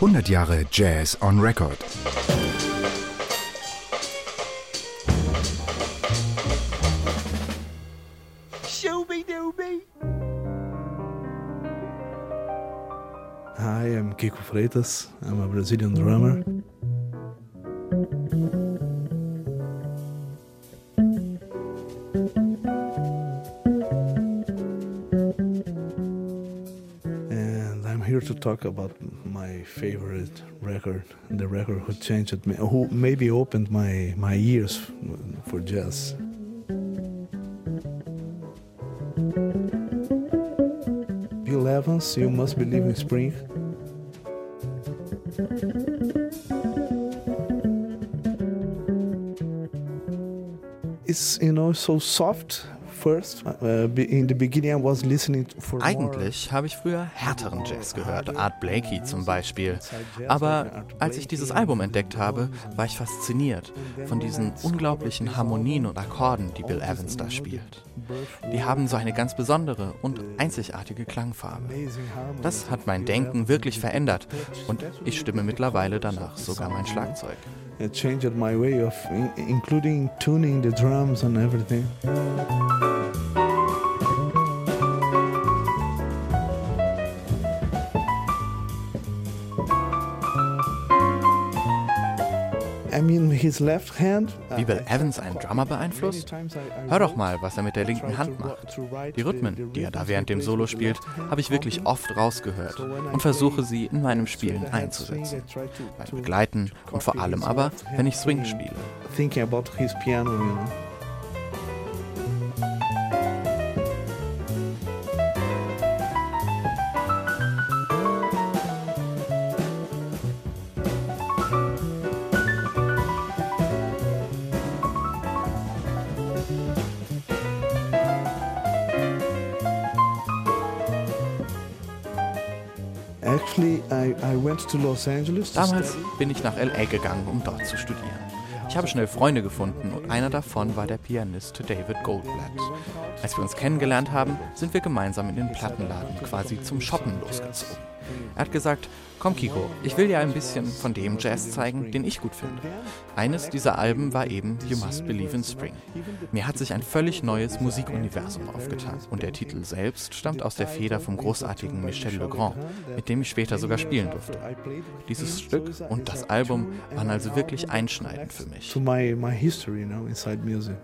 100 Jahre Jazz on Record. Hi, I'm Kiko Freitas. I'm a Brazilian drummer. Here to talk about my favorite record, the record who changed me, who maybe opened my, my ears for jazz. Bill Evans, You Must Believe in Spring. It's, you know, so soft Uh, Eigentlich habe ich früher härteren Jazz gehört, Art Blakey zum Beispiel. Aber als ich dieses Album entdeckt habe, war ich fasziniert von diesen unglaublichen Harmonien und Akkorden, die Bill Evans da spielt. Die haben so eine ganz besondere und einzigartige Klangfarbe. Das hat mein Denken wirklich verändert und ich stimme mittlerweile danach sogar mein Schlagzeug. It changed my way of in- including tuning the drums and everything. Wie Bill Evans einen Drummer beeinflusst? Hör doch mal, was er mit der linken Hand macht. Die Rhythmen, die er da während dem Solo spielt, habe ich wirklich oft rausgehört und versuche sie in meinem Spielen einzusetzen. Beim Begleiten und vor allem aber, wenn ich Swing spiele. Actually, I, I went to Los Angeles. to Damals bin ich nach LA gegangen, um dort zu studieren. Ich habe schnell Freunde gefunden und einer davon war der Pianist David Goldblatt. Als wir uns kennengelernt haben, sind wir gemeinsam in den Plattenladen quasi zum Shoppen losgezogen. Er hat gesagt, komm Kiko, ich will dir ein bisschen von dem Jazz zeigen, den ich gut finde. Eines dieser Alben war eben You Must Believe in Spring. Mir hat sich ein völlig neues Musikuniversum aufgetan und der Titel selbst stammt aus der Feder vom großartigen Michel Legrand, mit dem ich später sogar spielen durfte. Dieses Stück und das Album waren also wirklich einschneidend für mich. To my, my history, you know, inside music.